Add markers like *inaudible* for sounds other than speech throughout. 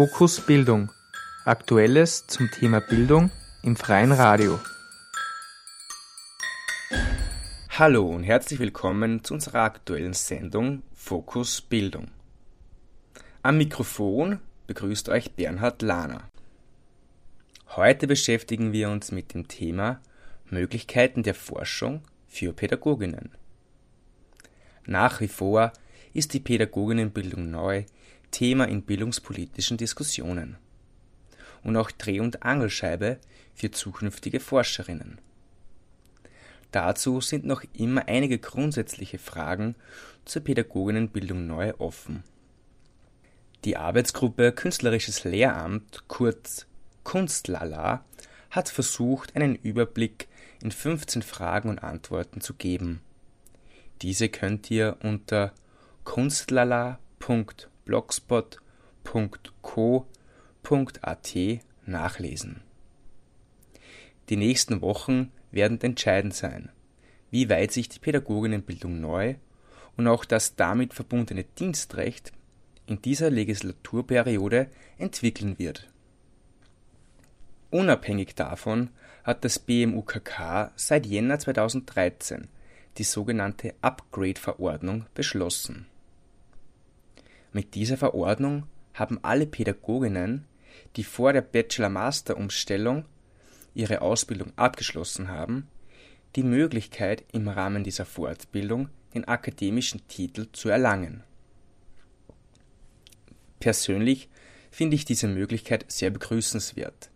Fokus Bildung. Aktuelles zum Thema Bildung im freien Radio. Hallo und herzlich willkommen zu unserer aktuellen Sendung Fokus Bildung. Am Mikrofon begrüßt euch Bernhard Lahner. Heute beschäftigen wir uns mit dem Thema Möglichkeiten der Forschung für Pädagoginnen. Nach wie vor ist die Pädagoginnenbildung neu Thema in bildungspolitischen Diskussionen und auch Dreh- und Angelscheibe für zukünftige Forscherinnen. Dazu sind noch immer einige grundsätzliche Fragen zur Pädagoginnenbildung neu offen. Die Arbeitsgruppe Künstlerisches Lehramt, kurz Kunstlala, hat versucht, einen Überblick in 15 Fragen und Antworten zu geben. Diese könnt ihr unter kunstlala.blogspot.co.at nachlesen. Die nächsten Wochen werden entscheidend sein, wie weit sich die Pädagoginnenbildung neu und auch das damit verbundene Dienstrecht in dieser Legislaturperiode entwickeln wird. Unabhängig davon hat das BMUKK seit Jänner 2013 die sogenannte Upgrade-Verordnung beschlossen. Mit dieser Verordnung haben alle Pädagoginnen, die vor der Bachelor-Master-Umstellung ihre Ausbildung abgeschlossen haben, die Möglichkeit, im Rahmen dieser Fortbildung den akademischen Titel zu erlangen. Persönlich finde ich diese Möglichkeit sehr begrüßenswert,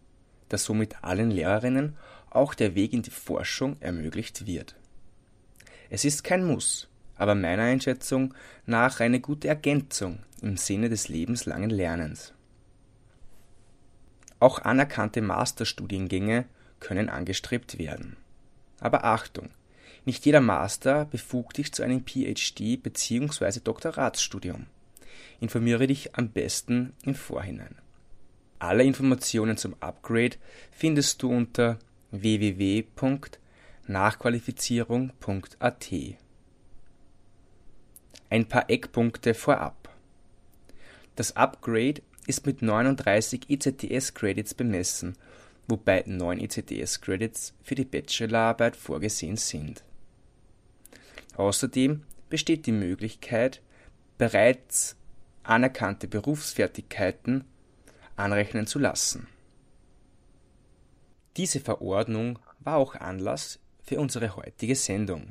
da somit allen Lehrerinnen auch der Weg in die Forschung ermöglicht wird. Es ist kein Muss, aber meiner Einschätzung nach eine gute Ergänzung im Sinne des lebenslangen Lernens. Auch anerkannte Masterstudiengänge können angestrebt werden. Aber Achtung, nicht jeder Master befugt dich zu einem PhD bzw. Doktoratsstudium. Informiere dich am besten im Vorhinein. Alle Informationen zum Upgrade findest du unter www.nachqualifizierung.at. Ein paar Eckpunkte vorab. Das Upgrade ist mit 39 ECTS-Credits bemessen wobei neun ECTS-Credits für die Bachelorarbeit vorgesehen sind. Außerdem besteht die Möglichkeit, bereits anerkannte Berufsfertigkeiten anrechnen zu lassen. Diese Verordnung war auch Anlass für unsere heutige Sendung.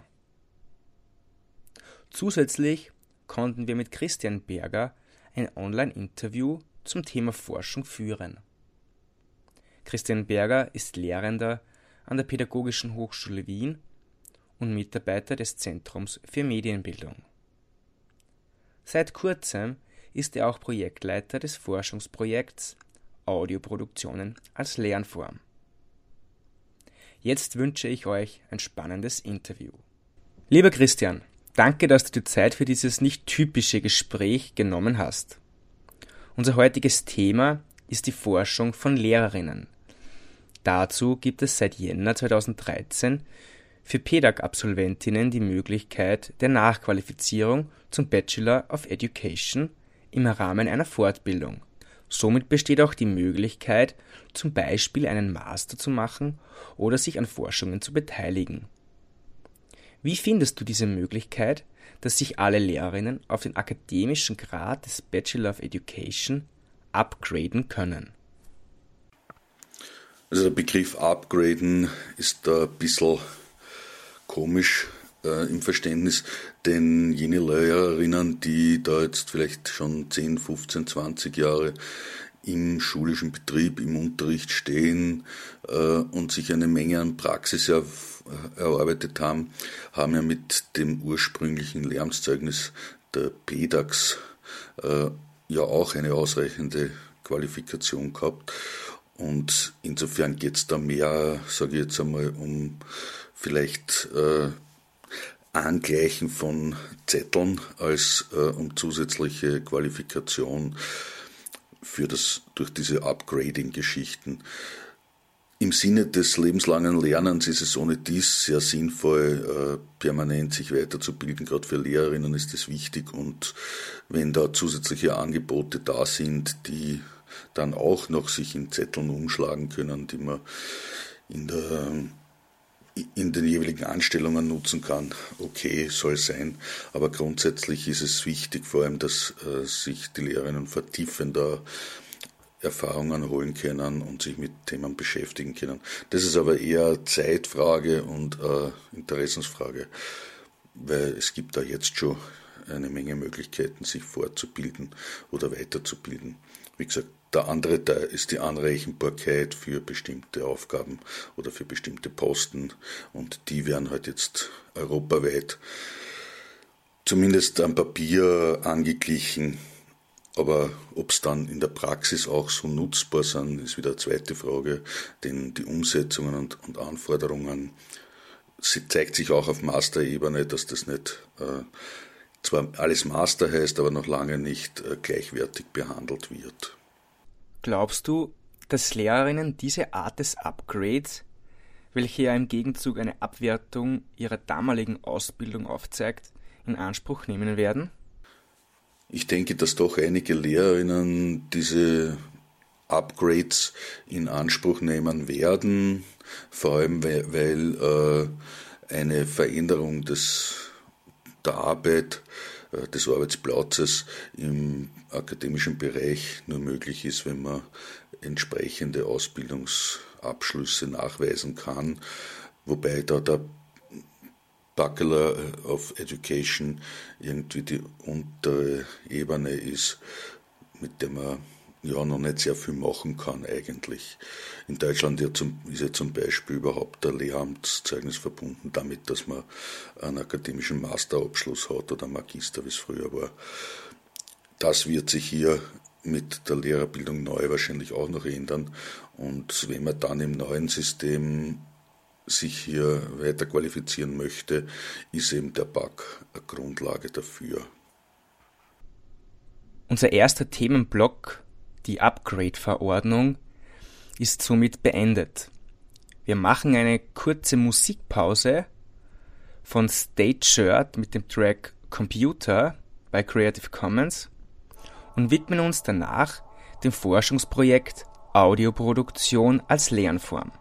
Zusätzlich konnten wir mit Christian Berger ein Online-Interview zum Thema Forschung führen. Christian Berger ist Lehrender an der Pädagogischen Hochschule Wien und Mitarbeiter des Zentrums für Medienbildung. Seit kurzem ist er auch Projektleiter des Forschungsprojekts Audioproduktionen als Lernform. Jetzt wünsche ich euch ein spannendes Interview. Lieber Christian, danke, dass du die Zeit für dieses nicht typische Gespräch genommen hast. Unser heutiges Thema ist die Forschung von Lehrerinnen. Dazu gibt es seit Jänner 2013 für PEDAG-Absolventinnen die Möglichkeit der Nachqualifizierung zum Bachelor of Education im Rahmen einer Fortbildung. Somit besteht auch die Möglichkeit, zum Beispiel einen Master zu machen oder sich an Forschungen zu beteiligen. Wie findest du diese Möglichkeit, dass sich alle Lehrerinnen auf den akademischen Grad des Bachelor of Education upgraden können? Also der Begriff upgraden ist da ein bisschen komisch äh, im Verständnis, denn jene Lehrerinnen, die da jetzt vielleicht schon 10, 15, 20 Jahre im schulischen Betrieb, im Unterricht stehen äh, und sich eine Menge an Praxis er, erarbeitet haben, haben ja mit dem ursprünglichen Lehramtszeugnis der PEDAX äh, ja auch eine ausreichende Qualifikation gehabt. Und insofern geht es da mehr, sage ich jetzt einmal, um vielleicht äh, Angleichen von Zetteln als äh, um zusätzliche Qualifikation für das durch diese Upgrading-Geschichten. Im Sinne des lebenslangen Lernens ist es ohne dies sehr sinnvoll, äh, permanent sich weiterzubilden. Gerade für Lehrerinnen ist das wichtig. Und wenn da zusätzliche Angebote da sind, die dann auch noch sich in Zetteln umschlagen können, die man in der in den jeweiligen Anstellungen nutzen kann, okay, soll sein. Aber grundsätzlich ist es wichtig, vor allem, dass äh, sich die Lehrerinnen vertiefender Erfahrungen holen können und sich mit Themen beschäftigen können. Das ist aber eher Zeitfrage und äh, Interessensfrage, weil es gibt da jetzt schon eine Menge Möglichkeiten, sich fortzubilden oder weiterzubilden. Wie gesagt, der andere Teil ist die Anrechenbarkeit für bestimmte Aufgaben oder für bestimmte Posten und die werden halt jetzt europaweit zumindest am Papier angeglichen. Aber ob es dann in der Praxis auch so nutzbar sind, ist wieder eine zweite Frage, denn die Umsetzungen und, und Anforderungen, sie zeigt sich auch auf Master-Ebene, dass das nicht äh, zwar alles Master heißt, aber noch lange nicht äh, gleichwertig behandelt wird. Glaubst du, dass Lehrerinnen diese Art des Upgrades, welche ja im Gegenzug eine Abwertung ihrer damaligen Ausbildung aufzeigt, in Anspruch nehmen werden? Ich denke, dass doch einige Lehrerinnen diese Upgrades in Anspruch nehmen werden, vor allem weil, weil äh, eine Veränderung des, der Arbeit des Arbeitsplatzes im akademischen Bereich nur möglich ist, wenn man entsprechende Ausbildungsabschlüsse nachweisen kann, wobei da der Bachelor of Education irgendwie die untere Ebene ist, mit der man ja noch nicht sehr viel machen kann eigentlich. In Deutschland ist ja zum Beispiel überhaupt der Lehramtszeugnis verbunden damit, dass man einen akademischen Masterabschluss hat oder Magister, wie es früher war. Das wird sich hier mit der Lehrerbildung neu wahrscheinlich auch noch ändern. Und wenn man dann im neuen System sich hier weiter qualifizieren möchte, ist eben der BAC eine Grundlage dafür. Unser erster Themenblock die Upgrade-Verordnung ist somit beendet. Wir machen eine kurze Musikpause von State Shirt mit dem Track Computer bei Creative Commons und widmen uns danach dem Forschungsprojekt Audioproduktion als Lernform.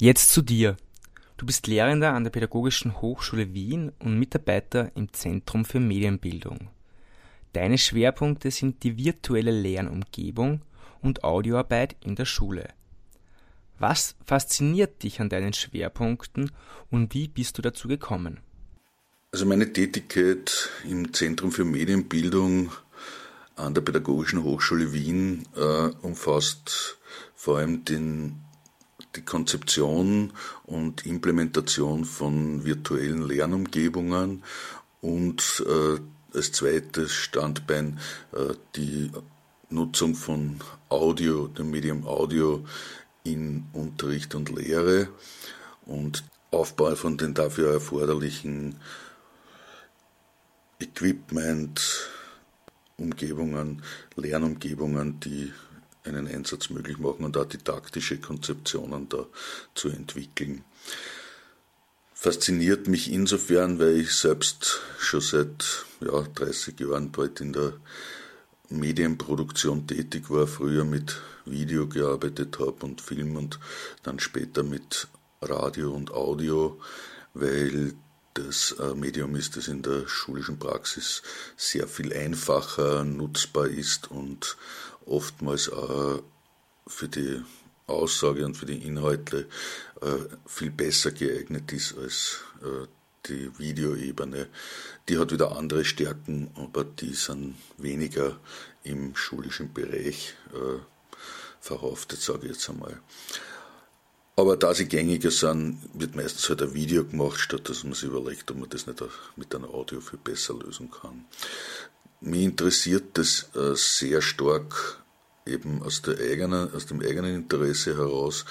Jetzt zu dir. Du bist Lehrender an der Pädagogischen Hochschule Wien und Mitarbeiter im Zentrum für Medienbildung. Deine Schwerpunkte sind die virtuelle Lernumgebung und Audioarbeit in der Schule. Was fasziniert dich an deinen Schwerpunkten und wie bist du dazu gekommen? Also meine Tätigkeit im Zentrum für Medienbildung an der Pädagogischen Hochschule Wien äh, umfasst vor allem den die Konzeption und Implementation von virtuellen Lernumgebungen und äh, als zweites Standbein äh, die Nutzung von Audio, dem Medium Audio in Unterricht und Lehre und Aufbau von den dafür erforderlichen Equipment, Umgebungen, Lernumgebungen, die einen Einsatz möglich machen und auch didaktische Konzeptionen da zu entwickeln. Fasziniert mich insofern, weil ich selbst schon seit ja, 30 Jahren bald in der Medienproduktion tätig war, früher mit Video gearbeitet habe und Film und dann später mit Radio und Audio, weil das Medium ist, das in der schulischen Praxis sehr viel einfacher nutzbar ist und oftmals auch für die Aussage und für die Inhalte äh, viel besser geeignet ist als äh, die Videoebene. Die hat wieder andere Stärken, aber die sind weniger im schulischen Bereich äh, verhaftet, sage ich jetzt einmal. Aber da sie gängiger sind, wird meistens halt ein Video gemacht, statt dass man sich überlegt, ob man das nicht mit einem Audio viel besser lösen kann. Mich interessiert das äh, sehr stark eben aus, der eigenen, aus dem eigenen Interesse heraus.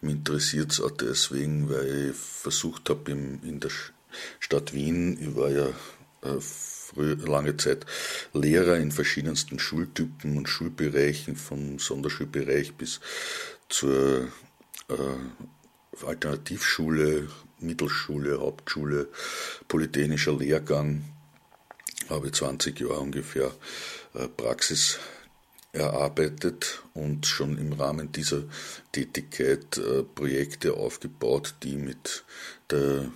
Mich interessiert es auch deswegen, weil ich versucht habe, in der Stadt Wien, ich war ja äh, lange Zeit Lehrer in verschiedensten Schultypen und Schulbereichen, vom Sonderschulbereich bis zur äh, Alternativschule, Mittelschule, Hauptschule, Polytechnischer Lehrgang, habe 20 Jahre ungefähr äh, Praxis erarbeitet und schon im Rahmen dieser Tätigkeit äh, Projekte aufgebaut, die mit der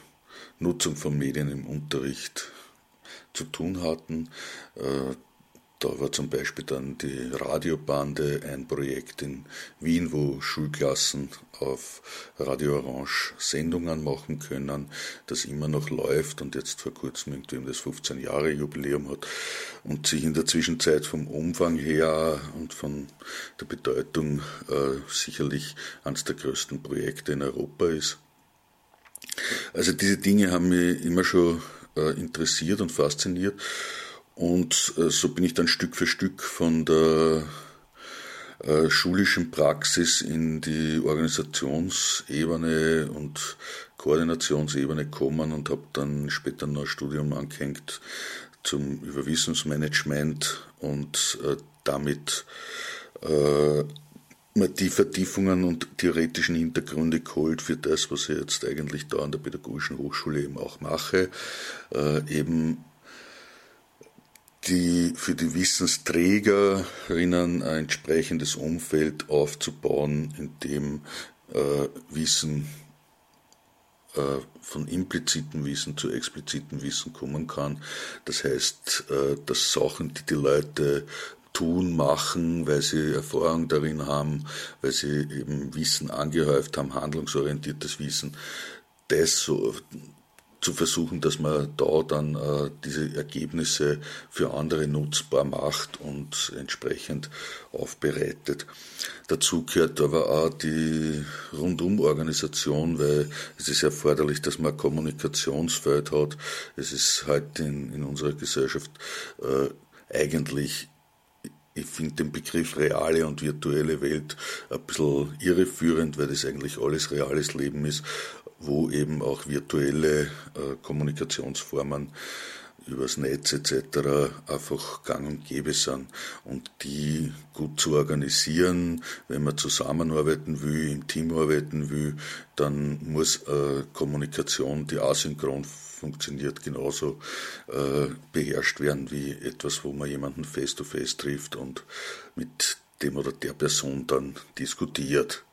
Nutzung von Medien im Unterricht zu tun hatten. Da war zum Beispiel dann die Radiobande ein Projekt in Wien, wo Schulklassen auf Radio Orange Sendungen machen können, das immer noch läuft und jetzt vor kurzem irgendwie das 15 Jahre Jubiläum hat und sich in der Zwischenzeit vom Umfang her und von der Bedeutung äh, sicherlich eines der größten Projekte in Europa ist. Also diese Dinge haben mich immer schon äh, interessiert und fasziniert und äh, so bin ich dann Stück für Stück von der äh, schulischen Praxis in die Organisationsebene und Koordinationsebene gekommen und habe dann später noch ein Studium angehängt zum Überwissensmanagement und äh, damit äh, die Vertiefungen und theoretischen Hintergründe geholt für das, was ich jetzt eigentlich da an der Pädagogischen Hochschule eben auch mache, äh, eben die, für die Wissensträgerinnen ein entsprechendes Umfeld aufzubauen, in dem äh, Wissen äh, von implizitem Wissen zu explizitem Wissen kommen kann. Das heißt, äh, dass Sachen, die die Leute tun, machen, weil sie Erfahrung darin haben, weil sie eben Wissen angehäuft haben, handlungsorientiertes Wissen, das so zu versuchen, dass man da dann äh, diese Ergebnisse für andere nutzbar macht und entsprechend aufbereitet. Dazu gehört aber auch die Rundumorganisation, weil es ist erforderlich, dass man Kommunikationsfeld hat. Es ist halt in, in unserer Gesellschaft äh, eigentlich ich finde den Begriff reale und virtuelle Welt ein bisschen irreführend, weil das eigentlich alles reales Leben ist wo eben auch virtuelle äh, Kommunikationsformen übers Netz etc. einfach gang und gäbe sind und die gut zu organisieren, wenn man zusammenarbeiten will, im Team arbeiten will, dann muss äh, Kommunikation, die asynchron funktioniert, genauso äh, beherrscht werden wie etwas, wo man jemanden face-to-face -face trifft und mit dem oder der Person dann diskutiert.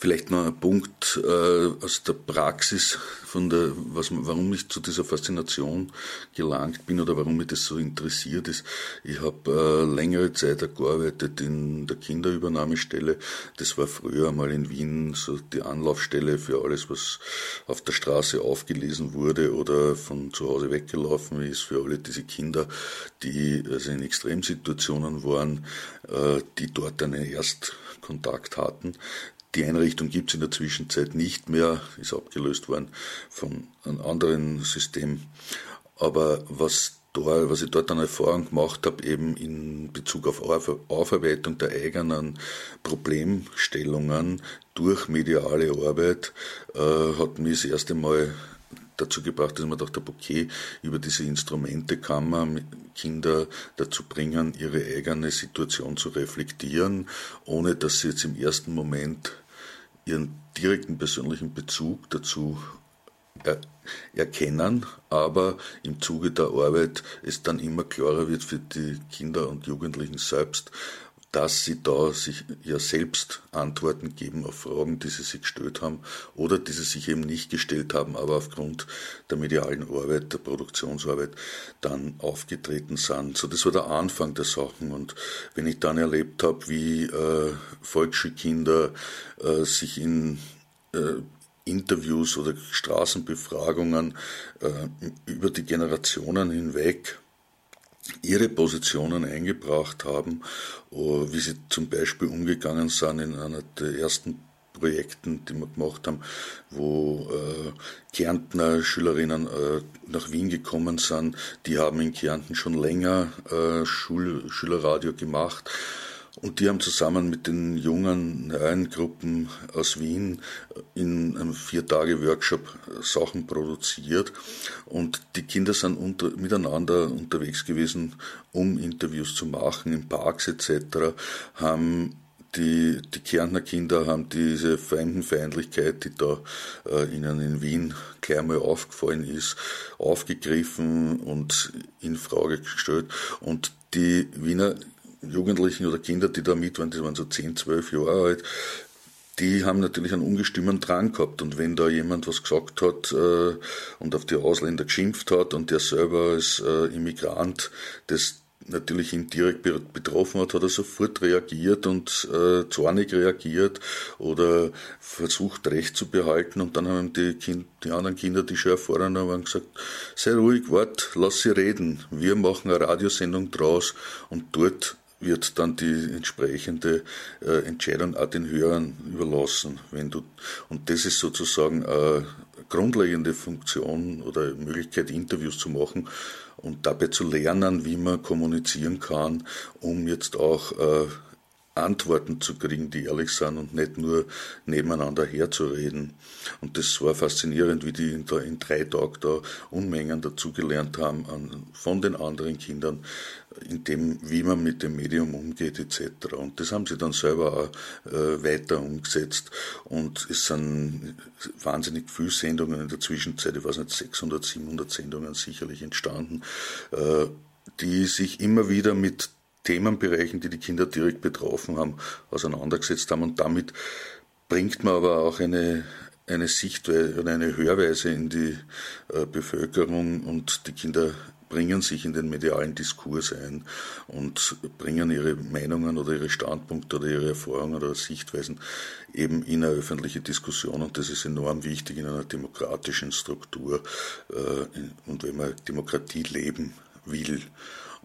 Vielleicht noch ein Punkt äh, aus der Praxis, von der, was, warum ich zu dieser Faszination gelangt bin oder warum mich das so interessiert ist. Ich habe äh, längere Zeit gearbeitet in der Kinderübernahmestelle. Das war früher einmal in Wien so die Anlaufstelle für alles, was auf der Straße aufgelesen wurde oder von zu Hause weggelaufen ist, für alle diese Kinder, die also in Extremsituationen waren, äh, die dort einen Erstkontakt hatten. Die Einrichtung gibt es in der Zwischenzeit nicht mehr, ist abgelöst worden von einem anderen System. Aber was, dort, was ich dort an Erfahrung gemacht habe, eben in Bezug auf Aufarbeitung der eigenen Problemstellungen durch mediale Arbeit, äh, hat mich das erste Mal dazu gebracht, dass man dachte, okay, über diese Instrumente kann man Kinder dazu bringen, ihre eigene Situation zu reflektieren, ohne dass sie jetzt im ersten Moment ihren direkten persönlichen Bezug dazu er erkennen, aber im Zuge der Arbeit es dann immer klarer wird für die Kinder und Jugendlichen selbst, dass sie da sich ja selbst Antworten geben auf Fragen, die sie sich gestellt haben oder die sie sich eben nicht gestellt haben, aber aufgrund der medialen Arbeit, der Produktionsarbeit dann aufgetreten sind. So, das war der Anfang der Sachen. Und wenn ich dann erlebt habe, wie äh, Volksschulkinder äh, sich in äh, Interviews oder Straßenbefragungen äh, über die Generationen hinweg ihre Positionen eingebracht haben, oh, wie sie zum Beispiel umgegangen sind in einer der ersten Projekten, die wir gemacht haben, wo äh, Kärntner Schülerinnen äh, nach Wien gekommen sind. Die haben in Kärnten schon länger äh, Schul Schülerradio gemacht und die haben zusammen mit den jungen neuen Gruppen aus Wien in einem Vier-Tage-Workshop Sachen produziert. Und die Kinder sind unter, miteinander unterwegs gewesen, um Interviews zu machen, in Parks etc., haben die, die Kärntner Kinder haben diese Fremdenfeindlichkeit, die da äh, ihnen in Wien gleich mal aufgefallen ist, aufgegriffen und in Frage gestellt. Und die Wiener Jugendlichen oder Kinder, die da mit waren, die waren so 10, 12 Jahre alt, die haben natürlich einen ungestimmen Drang gehabt. Und wenn da jemand was gesagt hat äh, und auf die Ausländer geschimpft hat und der selber als äh, Immigrant das natürlich ihn direkt betroffen hat, hat er sofort reagiert und äh, zornig reagiert oder versucht Recht zu behalten und dann haben die, kind, die anderen Kinder, die schon erfahren haben, gesagt, sei ruhig, wart, lass sie reden, wir machen eine Radiosendung draus und dort wird dann die entsprechende äh, Entscheidung auch den Hörern überlassen. Wenn du, und das ist sozusagen eine grundlegende Funktion oder Möglichkeit, Interviews zu machen und dabei zu lernen, wie man kommunizieren kann, um jetzt auch äh, Antworten zu kriegen, die ehrlich sind und nicht nur nebeneinander herzureden. Und das war faszinierend, wie die in, da, in drei Tagen da Unmengen dazugelernt haben an, von den anderen Kindern, in dem, wie man mit dem Medium umgeht etc. Und das haben sie dann selber auch äh, weiter umgesetzt. Und es sind wahnsinnig viele Sendungen in der Zwischenzeit, ich weiß nicht, 600, 700 Sendungen sicherlich entstanden, äh, die sich immer wieder mit Themenbereichen, die die Kinder direkt betroffen haben, auseinandergesetzt haben. Und damit bringt man aber auch eine, eine Sichtweise oder eine Hörweise in die äh, Bevölkerung und die Kinder bringen sich in den medialen Diskurs ein und bringen ihre Meinungen oder ihre Standpunkte oder ihre Erfahrungen oder Sichtweisen eben in eine öffentliche Diskussion und das ist enorm wichtig in einer demokratischen Struktur äh, und wenn man Demokratie leben will.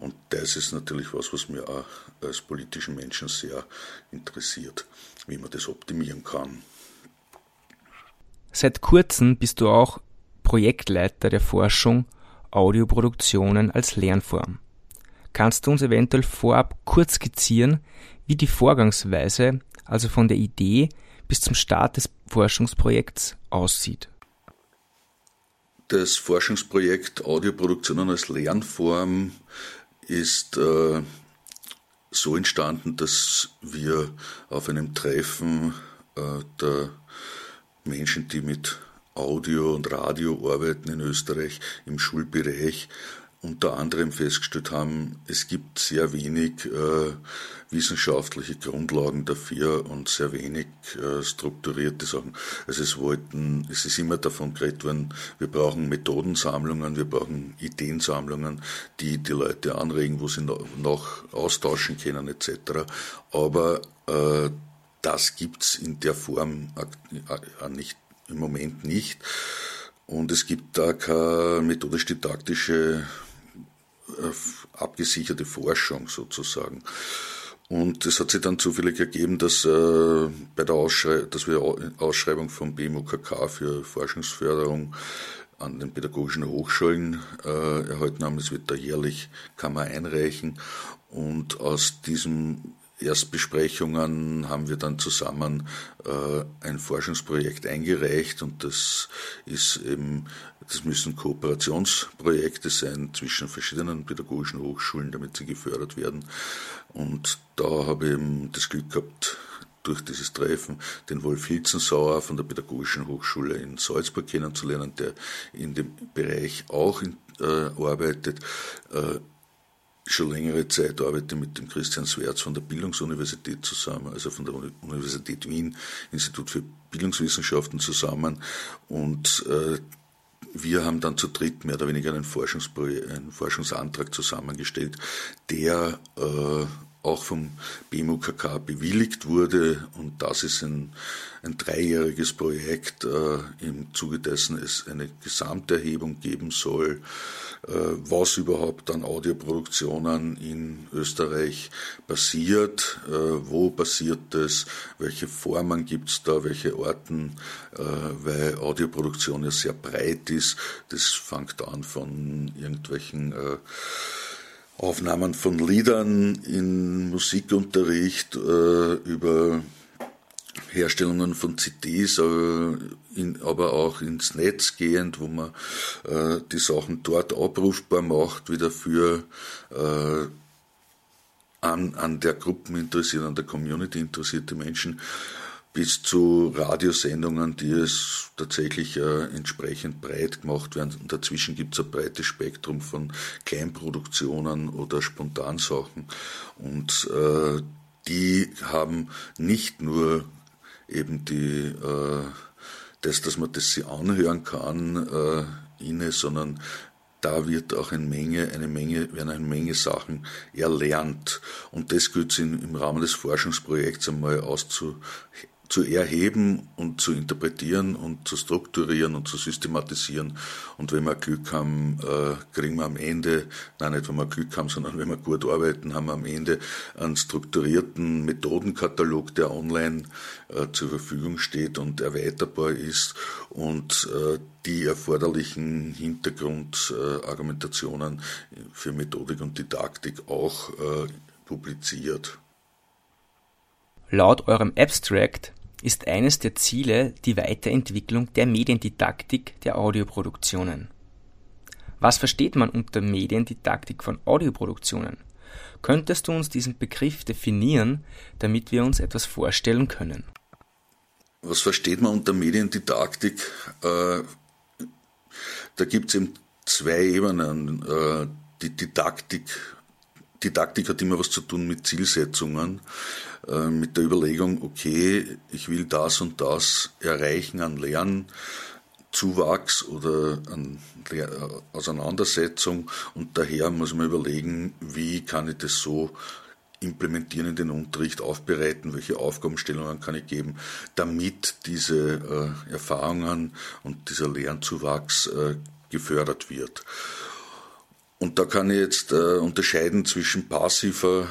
Und das ist natürlich was, was mir auch als politischen Menschen sehr interessiert, wie man das optimieren kann. Seit kurzem bist du auch Projektleiter der Forschung Audioproduktionen als Lernform. Kannst du uns eventuell vorab kurz skizzieren, wie die Vorgangsweise, also von der Idee bis zum Start des Forschungsprojekts, aussieht? Das Forschungsprojekt Audioproduktionen als Lernform ist äh, so entstanden, dass wir auf einem Treffen äh, der Menschen, die mit Audio und Radio arbeiten in Österreich im Schulbereich, unter anderem festgestellt haben, es gibt sehr wenig äh, wissenschaftliche Grundlagen dafür und sehr wenig äh, strukturierte Sachen. Also es wollten, es ist immer davon geredet worden, wir brauchen Methodensammlungen, wir brauchen Ideensammlungen, die die Leute anregen, wo sie noch austauschen können etc. Aber äh, das gibt's in der Form äh, nicht, im Moment nicht. Und es gibt da keine methodisch-didaktische abgesicherte Forschung sozusagen. Und es hat sich dann zufällig ergeben, dass, äh, bei der dass wir Ausschreibung vom BMOKK für Forschungsförderung an den pädagogischen Hochschulen äh, erhalten haben. Es wird da jährlich, kann man einreichen. Und aus diesem Erstbesprechungen haben wir dann zusammen äh, ein Forschungsprojekt eingereicht und das ist eben, das müssen Kooperationsprojekte sein zwischen verschiedenen pädagogischen Hochschulen, damit sie gefördert werden. Und da habe ich eben das Glück gehabt, durch dieses Treffen den Wolf Hilzensauer von der Pädagogischen Hochschule in Salzburg kennenzulernen, der in dem Bereich auch in, äh, arbeitet. Äh, schon längere Zeit arbeite mit dem Christian Swerz von der Bildungsuniversität zusammen, also von der Universität Wien, Institut für Bildungswissenschaften zusammen. Und äh, wir haben dann zu dritt mehr oder weniger einen, einen Forschungsantrag zusammengestellt, der äh, auch vom BMUKK bewilligt wurde. Und das ist ein, ein dreijähriges Projekt, äh, im Zuge dessen es eine Gesamterhebung geben soll, äh, was überhaupt an Audioproduktionen in Österreich passiert, äh, wo passiert es, welche Formen gibt es da, welche Orten, äh, weil Audioproduktion ja sehr breit ist. Das fängt an von irgendwelchen äh, Aufnahmen von Liedern in Musikunterricht äh, über Herstellungen von CDs, äh, in, aber auch ins Netz gehend, wo man äh, die Sachen dort abrufbar macht, wieder für äh, an, an der Gruppen interessiert, an der Community interessierte Menschen bis zu Radiosendungen, die es tatsächlich äh, entsprechend breit gemacht werden. Und dazwischen gibt es ein breites Spektrum von Kleinproduktionen oder Spontansachen. Und äh, die haben nicht nur eben die, äh, das, dass man das sie anhören kann, äh, inne, sondern da wird auch eine Menge, eine Menge, werden eine Menge Sachen erlernt. Und das gilt es im Rahmen des Forschungsprojekts einmal auszu, zu erheben und zu interpretieren und zu strukturieren und zu systematisieren. Und wenn wir Glück haben, äh, kriegen wir am Ende, nein, nicht wenn wir Glück haben, sondern wenn wir gut arbeiten, haben wir am Ende einen strukturierten Methodenkatalog, der online äh, zur Verfügung steht und erweiterbar ist und äh, die erforderlichen Hintergrundargumentationen für Methodik und Didaktik auch publiziert. Laut eurem Abstract ist eines der Ziele die Weiterentwicklung der Mediendidaktik der Audioproduktionen. Was versteht man unter Mediendidaktik von Audioproduktionen? Könntest du uns diesen Begriff definieren, damit wir uns etwas vorstellen können? Was versteht man unter Mediendidaktik? Äh, da gibt es eben zwei Ebenen. Äh, die Didaktik Didaktik hat immer was zu tun mit Zielsetzungen, äh, mit der Überlegung, okay, ich will das und das erreichen an Lernzuwachs oder an Auseinandersetzung und daher muss man überlegen, wie kann ich das so implementieren in den Unterricht, aufbereiten, welche Aufgabenstellungen kann ich geben, damit diese äh, Erfahrungen und dieser Lernzuwachs äh, gefördert wird. Und da kann ich jetzt äh, unterscheiden zwischen passiver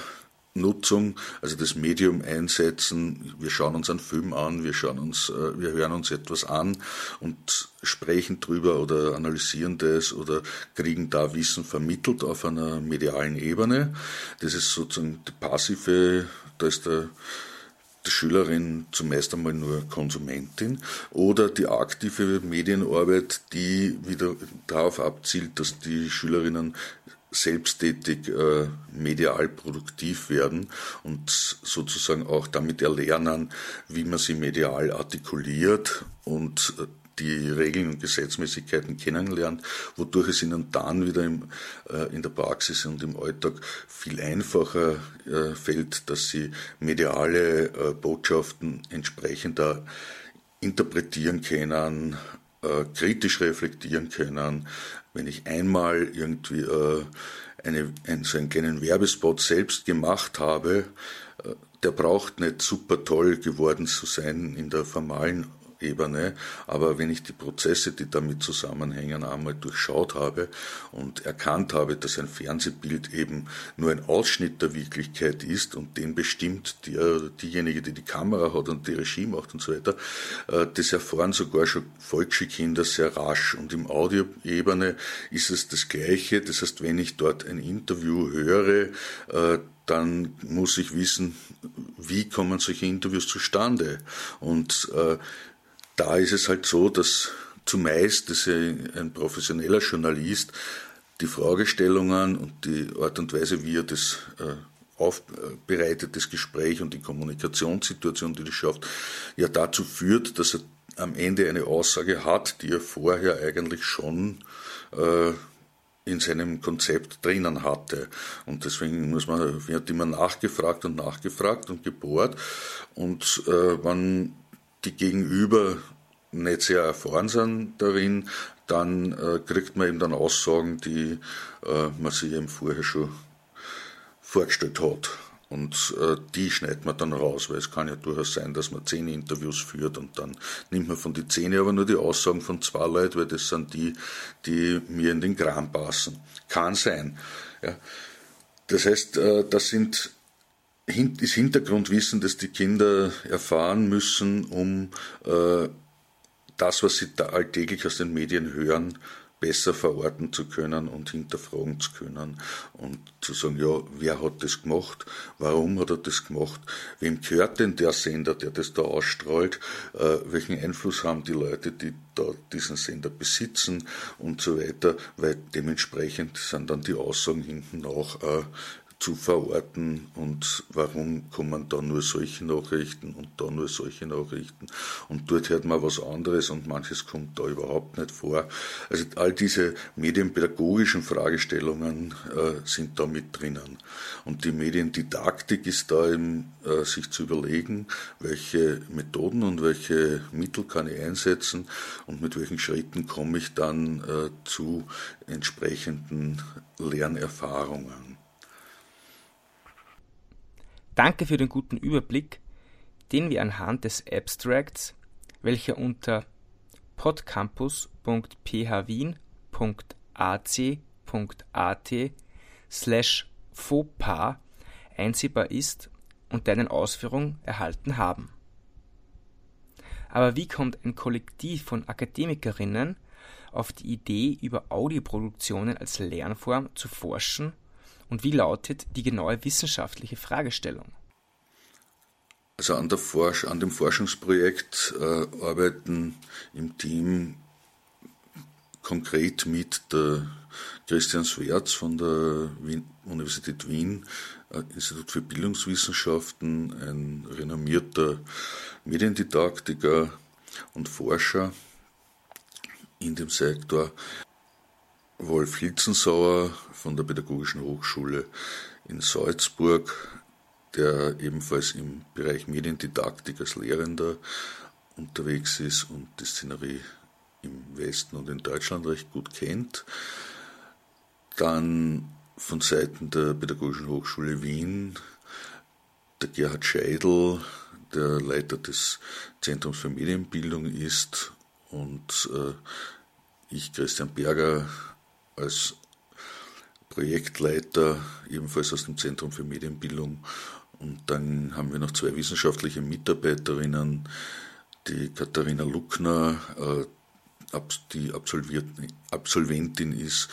Nutzung, also das Medium einsetzen. Wir schauen uns einen Film an, wir schauen uns, äh, wir hören uns etwas an und sprechen drüber oder analysieren das oder kriegen da Wissen vermittelt auf einer medialen Ebene. Das ist sozusagen die passive, da ist der die Schülerin zumeist einmal nur Konsumentin oder die aktive Medienarbeit, die wieder darauf abzielt, dass die Schülerinnen selbsttätig äh, medial produktiv werden und sozusagen auch damit erlernen, wie man sie medial artikuliert und äh, die Regeln und Gesetzmäßigkeiten kennenlernt, wodurch es ihnen dann wieder im, äh, in der Praxis und im Alltag viel einfacher äh, fällt, dass sie mediale äh, Botschaften entsprechender interpretieren können, äh, kritisch reflektieren können. Wenn ich einmal irgendwie äh, eine, einen, so einen kleinen Werbespot selbst gemacht habe, äh, der braucht nicht super toll geworden zu sein in der formalen Ebene, aber wenn ich die Prozesse, die damit zusammenhängen, einmal durchschaut habe und erkannt habe, dass ein Fernsehbild eben nur ein Ausschnitt der Wirklichkeit ist und den bestimmt die, diejenige, die die Kamera hat und die Regie macht und so weiter, äh, das erfahren sogar schon Volksschulkinder sehr rasch. Und im Audioebene ist es das Gleiche, das heißt, wenn ich dort ein Interview höre, äh, dann muss ich wissen, wie kommen solche Interviews zustande. Und äh, da ist es halt so, dass zumeist dass ein professioneller Journalist die Fragestellungen und die Art und Weise, wie er das äh, aufbereitet, das Gespräch und die Kommunikationssituation, die das schafft, ja dazu führt, dass er am Ende eine Aussage hat, die er vorher eigentlich schon äh, in seinem Konzept drinnen hatte. Und deswegen muss man, wird immer nachgefragt und nachgefragt und gebohrt. Und äh, wenn die Gegenüber nicht sehr erfahren sind darin, dann äh, kriegt man eben dann Aussagen, die äh, man sich eben vorher schon vorgestellt hat. Und äh, die schneidet man dann raus, weil es kann ja durchaus sein, dass man zehn Interviews führt und dann nimmt man von den zehn aber nur die Aussagen von zwei Leuten, weil das sind die, die mir in den Kram passen. Kann sein. Ja. Das heißt, äh, das sind das Hintergrundwissen, das die Kinder erfahren müssen, um äh, das, was sie da alltäglich aus den Medien hören, besser verorten zu können und hinterfragen zu können und zu sagen, ja, wer hat das gemacht, warum hat er das gemacht, wem gehört denn der Sender, der das da ausstrahlt, äh, welchen Einfluss haben die Leute, die da diesen Sender besitzen und so weiter, weil dementsprechend sind dann die Aussagen hinten nach äh, zu verorten und warum kommen da nur solche Nachrichten und da nur solche Nachrichten und dort hört man was anderes und manches kommt da überhaupt nicht vor. Also all diese medienpädagogischen Fragestellungen äh, sind da mit drinnen. Und die Mediendidaktik ist da eben, äh, sich zu überlegen, welche Methoden und welche Mittel kann ich einsetzen und mit welchen Schritten komme ich dann äh, zu entsprechenden Lernerfahrungen. Danke für den guten Überblick, den wir anhand des Abstracts, welcher unter podcampus.phwien.ac.at slash fauxpas einsehbar ist und deinen Ausführungen erhalten haben. Aber wie kommt ein Kollektiv von Akademikerinnen auf die Idee, über Audioproduktionen als Lernform zu forschen und wie lautet die genaue wissenschaftliche Fragestellung? Also an, Forsch an dem Forschungsprojekt äh, arbeiten im Team konkret mit der Christian Swerz von der Wien, Universität Wien, äh, Institut für Bildungswissenschaften, ein renommierter Mediendidaktiker und Forscher in dem Sektor, Wolf Hilzensauer von der Pädagogischen Hochschule in Salzburg, der ebenfalls im Bereich Mediendidaktik als Lehrender unterwegs ist und die Szenerie im Westen und in Deutschland recht gut kennt. Dann von Seiten der Pädagogischen Hochschule Wien der Gerhard Scheidel, der Leiter des Zentrums für Medienbildung ist und äh, ich, Christian Berger, als Projektleiter, ebenfalls aus dem Zentrum für Medienbildung. Und dann haben wir noch zwei wissenschaftliche Mitarbeiterinnen, die Katharina Luckner, äh, die Absolventin ist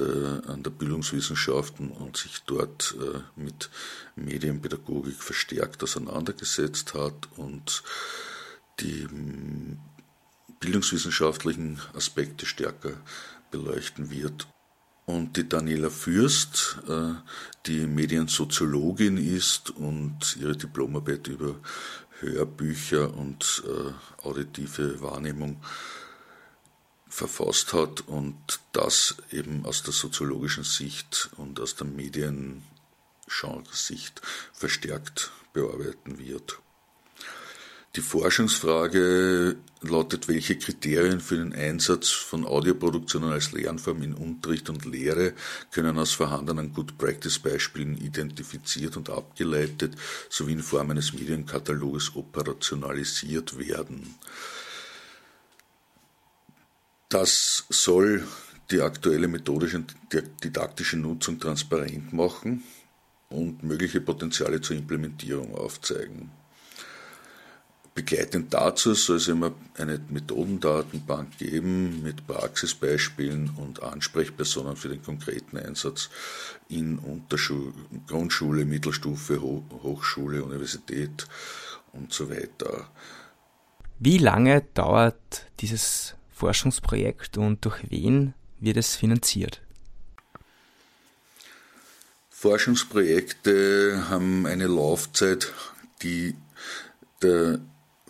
an der Bildungswissenschaften und sich dort äh, mit Medienpädagogik verstärkt auseinandergesetzt hat und die bildungswissenschaftlichen Aspekte stärker beleuchten wird. Und die Daniela Fürst, äh, die Mediensoziologin ist und ihre Diplomarbeit über Hörbücher und äh, auditive Wahrnehmung verfasst hat und das eben aus der soziologischen Sicht und aus der Mediengenre-Sicht verstärkt bearbeiten wird. Die Forschungsfrage lautet, welche Kriterien für den Einsatz von Audioproduktionen als Lernform in Unterricht und Lehre können aus vorhandenen Good Practice Beispielen identifiziert und abgeleitet sowie in Form eines Medienkataloges operationalisiert werden. Das soll die aktuelle methodische und didaktische Nutzung transparent machen und mögliche Potenziale zur Implementierung aufzeigen. Begleitend dazu soll es immer eine Methodendatenbank geben mit Praxisbeispielen und Ansprechpersonen für den konkreten Einsatz in Unterschule, Grundschule, Mittelstufe, Hochschule, Universität und so weiter. Wie lange dauert dieses Forschungsprojekt und durch wen wird es finanziert? Forschungsprojekte haben eine Laufzeit, die der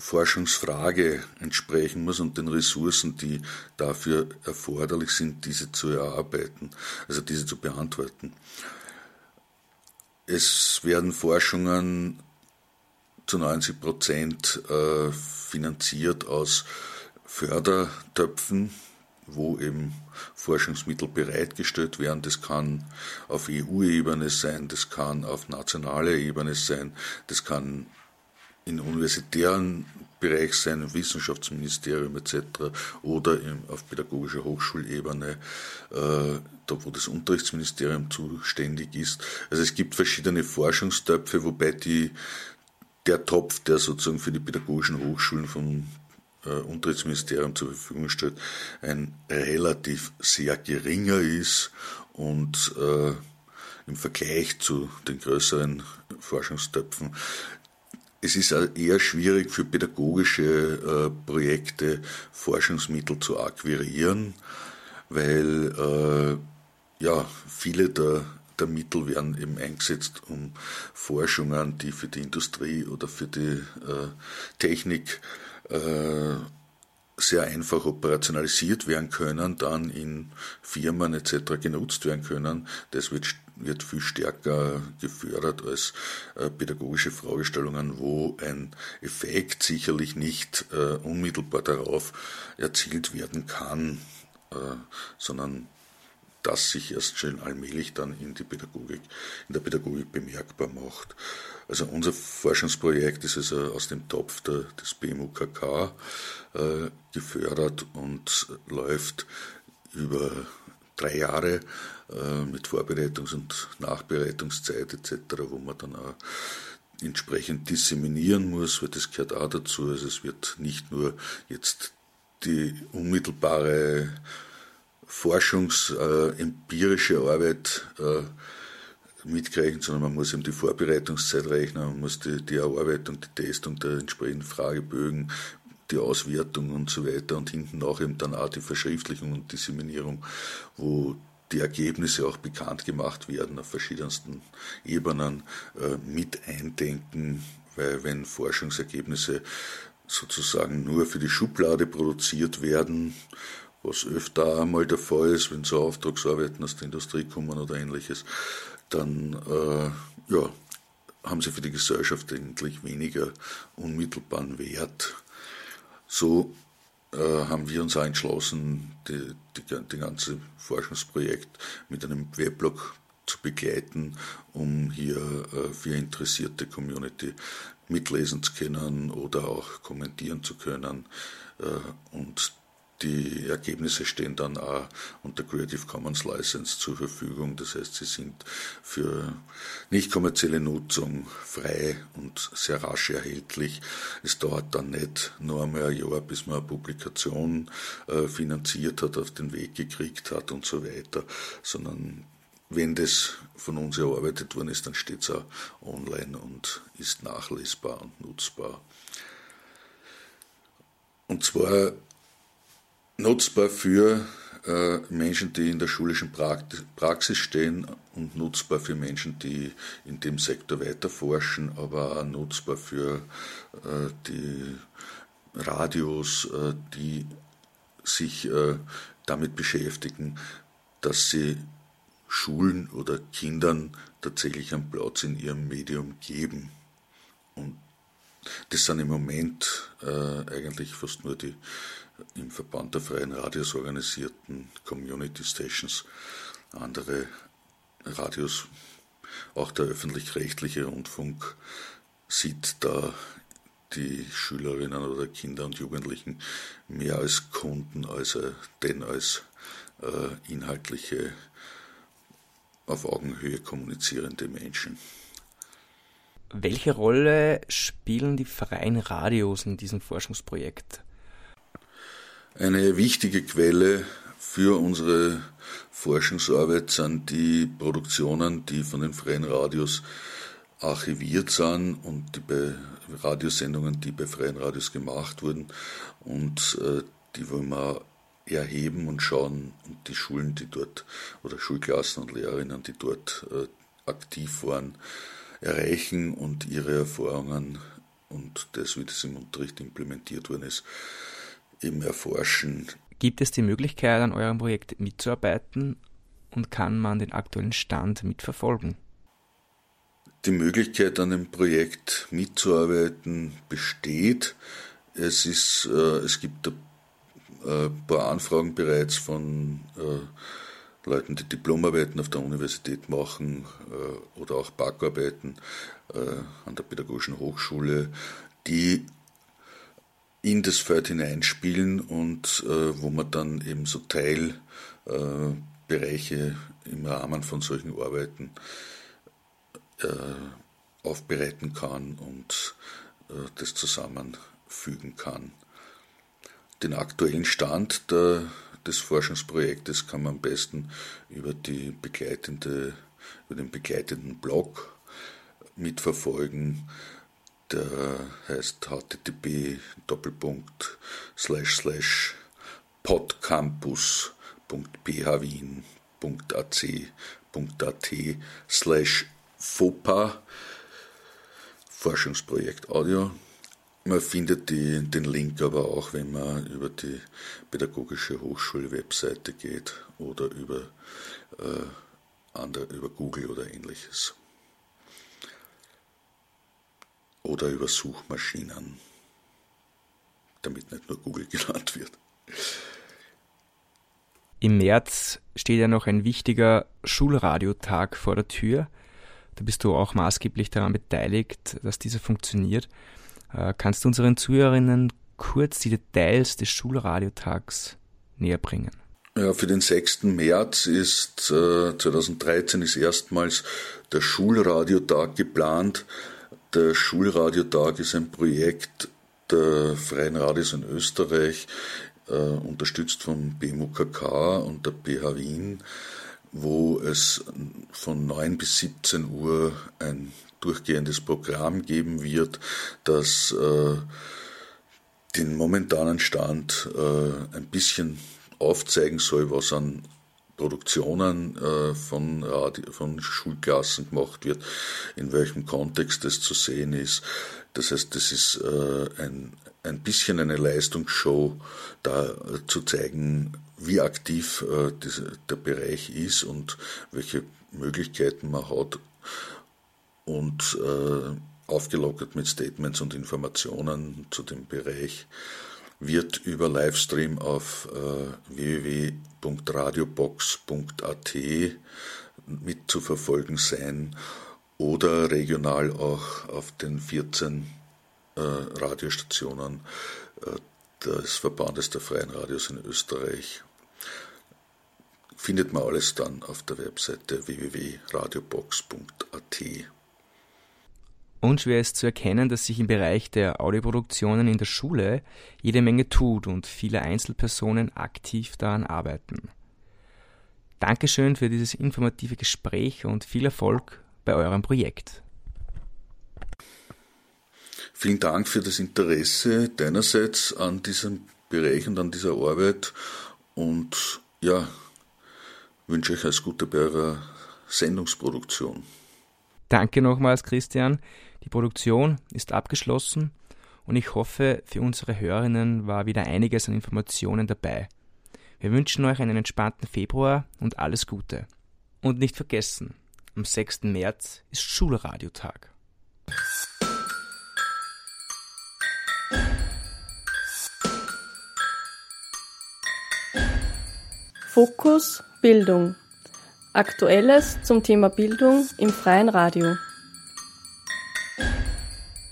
Forschungsfrage entsprechen muss und den Ressourcen, die dafür erforderlich sind, diese zu erarbeiten, also diese zu beantworten. Es werden Forschungen zu 90 Prozent äh, finanziert aus Fördertöpfen, wo eben Forschungsmittel bereitgestellt werden. Das kann auf EU-Ebene sein, das kann auf nationaler Ebene sein, das kann in universitären Bereich sein, im Wissenschaftsministerium etc. oder auf pädagogischer Hochschulebene, äh, da wo das Unterrichtsministerium zuständig ist. Also es gibt verschiedene Forschungstöpfe, wobei die, der Topf, der sozusagen für die pädagogischen Hochschulen vom äh, Unterrichtsministerium zur Verfügung stellt, ein relativ sehr geringer ist und äh, im Vergleich zu den größeren Forschungstöpfen es ist eher schwierig für pädagogische äh, Projekte Forschungsmittel zu akquirieren, weil äh, ja viele der, der Mittel werden eben eingesetzt, um Forschungen, die für die Industrie oder für die äh, Technik sehr einfach operationalisiert werden können, dann in Firmen etc. genutzt werden können. Das wird wird viel stärker gefördert als äh, pädagogische Fragestellungen, wo ein Effekt sicherlich nicht äh, unmittelbar darauf erzielt werden kann, äh, sondern das sich erst schön allmählich dann in, die Pädagogik, in der Pädagogik bemerkbar macht. Also unser Forschungsprojekt ist also aus dem Topf der, des BMUKK äh, gefördert und läuft über drei Jahre äh, mit Vorbereitungs- und Nachbereitungszeit etc., wo man dann auch entsprechend disseminieren muss, weil das gehört auch dazu. Also es wird nicht nur jetzt die unmittelbare forschungsempirische äh, Arbeit äh, mitkriegen, sondern man muss eben die Vorbereitungszeit rechnen, man muss die, die Erarbeitung, die Testung der entsprechenden Fragebögen, die Auswertung und so weiter und hinten nach eben dann auch die Verschriftlichung und Disseminierung, wo die Ergebnisse auch bekannt gemacht werden auf verschiedensten Ebenen äh, mit eindenken, weil wenn Forschungsergebnisse sozusagen nur für die Schublade produziert werden, was öfter einmal der Fall ist, wenn so Auftragsarbeiten aus der Industrie kommen oder ähnliches, dann äh, ja, haben sie für die Gesellschaft eigentlich weniger unmittelbaren Wert. So äh, haben wir uns auch entschlossen, die, die, die ganze Forschungsprojekt mit einem Weblog zu begleiten, um hier äh, für interessierte Community mitlesen zu können oder auch kommentieren zu können. Äh, und die Ergebnisse stehen dann auch unter Creative Commons License zur Verfügung. Das heißt, sie sind für nicht kommerzielle Nutzung frei und sehr rasch erhältlich. Es dauert dann nicht nur einmal ein Jahr, bis man eine Publikation äh, finanziert hat, auf den Weg gekriegt hat und so weiter, sondern wenn das von uns erarbeitet worden ist, dann steht es auch online und ist nachlesbar und nutzbar. Und zwar nutzbar für äh, Menschen, die in der schulischen Praxis stehen und nutzbar für Menschen, die in dem Sektor weiter forschen, aber auch nutzbar für äh, die Radios, äh, die sich damit beschäftigen, dass sie Schulen oder Kindern tatsächlich einen Platz in ihrem Medium geben. Und das sind im Moment äh, eigentlich fast nur die im Verband der freien Radios organisierten Community Stations. Andere Radios, auch der öffentlich-rechtliche Rundfunk, sieht da die Schülerinnen oder Kinder und Jugendlichen mehr als Kunden als äh, denn als äh, inhaltliche, auf Augenhöhe kommunizierende Menschen. Welche Rolle spielen die freien Radios in diesem Forschungsprojekt? Eine wichtige Quelle für unsere Forschungsarbeit sind die Produktionen, die von den freien Radios archiviert sind und die Radiosendungen, die bei freien Radios gemacht wurden und äh, die wollen wir erheben und schauen und die Schulen, die dort oder Schulklassen und Lehrerinnen, die dort äh, aktiv waren, erreichen und ihre Erfahrungen und das, wie das im Unterricht implementiert worden ist, eben erforschen. Gibt es die Möglichkeit, an eurem Projekt mitzuarbeiten und kann man den aktuellen Stand mitverfolgen? Die Möglichkeit, an dem Projekt mitzuarbeiten, besteht. Es, ist, äh, es gibt ein äh, paar Anfragen bereits von äh, Leuten, die Diplomarbeiten auf der Universität machen äh, oder auch Backarbeiten äh, an der Pädagogischen Hochschule, die in das Feld hineinspielen und äh, wo man dann eben so Teilbereiche im Rahmen von solchen Arbeiten aufbereiten kann und das zusammenfügen kann. Den aktuellen Stand der, des Forschungsprojektes kann man am besten über, die begleitende, über den begleitenden Blog mitverfolgen. Der heißt http podcampus.phwien.ac.at slash FOPA Forschungsprojekt Audio man findet die, den Link aber auch, wenn man über die Pädagogische Hochschul-Webseite geht oder über, äh, andere, über Google oder ähnliches. Oder über Suchmaschinen, damit nicht nur Google *laughs* genannt wird. Im März steht ja noch ein wichtiger Schulradiotag vor der Tür. Da bist du auch maßgeblich daran beteiligt, dass dieser funktioniert. Äh, kannst du unseren Zuhörerinnen kurz die Details des Schulradiotags näher bringen? Ja, für den 6. März ist äh, 2013 ist erstmals der Schulradiotag geplant. Der Schulradiotag ist ein Projekt der Freien Radios in Österreich, äh, unterstützt vom BMUKK und der PH Wien, wo es von 9 bis 17 Uhr ein durchgehendes Programm geben wird, das äh, den momentanen Stand äh, ein bisschen aufzeigen soll, was an Produktionen äh, von, Radio, von Schulklassen gemacht wird, in welchem Kontext das zu sehen ist. Das heißt, das ist äh, ein, ein bisschen eine Leistungsshow, da äh, zu zeigen, wie aktiv äh, diese, der Bereich ist und welche Möglichkeiten man hat, und äh, aufgelockert mit Statements und Informationen zu dem Bereich wird über Livestream auf äh, www.radiobox.at mitzuverfolgen sein oder regional auch auf den 14 äh, Radiostationen äh, des Verbandes der Freien Radios in Österreich. Findet man alles dann auf der Webseite www.radiobox.at. Unschwer ist zu erkennen, dass sich im Bereich der Audioproduktionen in der Schule jede Menge tut und viele Einzelpersonen aktiv daran arbeiten. Dankeschön für dieses informative Gespräch und viel Erfolg bei eurem Projekt. Vielen Dank für das Interesse deinerseits an diesem Bereich und an dieser Arbeit und ja, wünsche euch alles Gute bei eurer Sendungsproduktion. Danke nochmals, Christian. Die Produktion ist abgeschlossen und ich hoffe, für unsere Hörerinnen war wieder einiges an Informationen dabei. Wir wünschen euch einen entspannten Februar und alles Gute. Und nicht vergessen, am 6. März ist Schulradiotag. Fokus Bildung. Aktuelles zum Thema Bildung im freien Radio.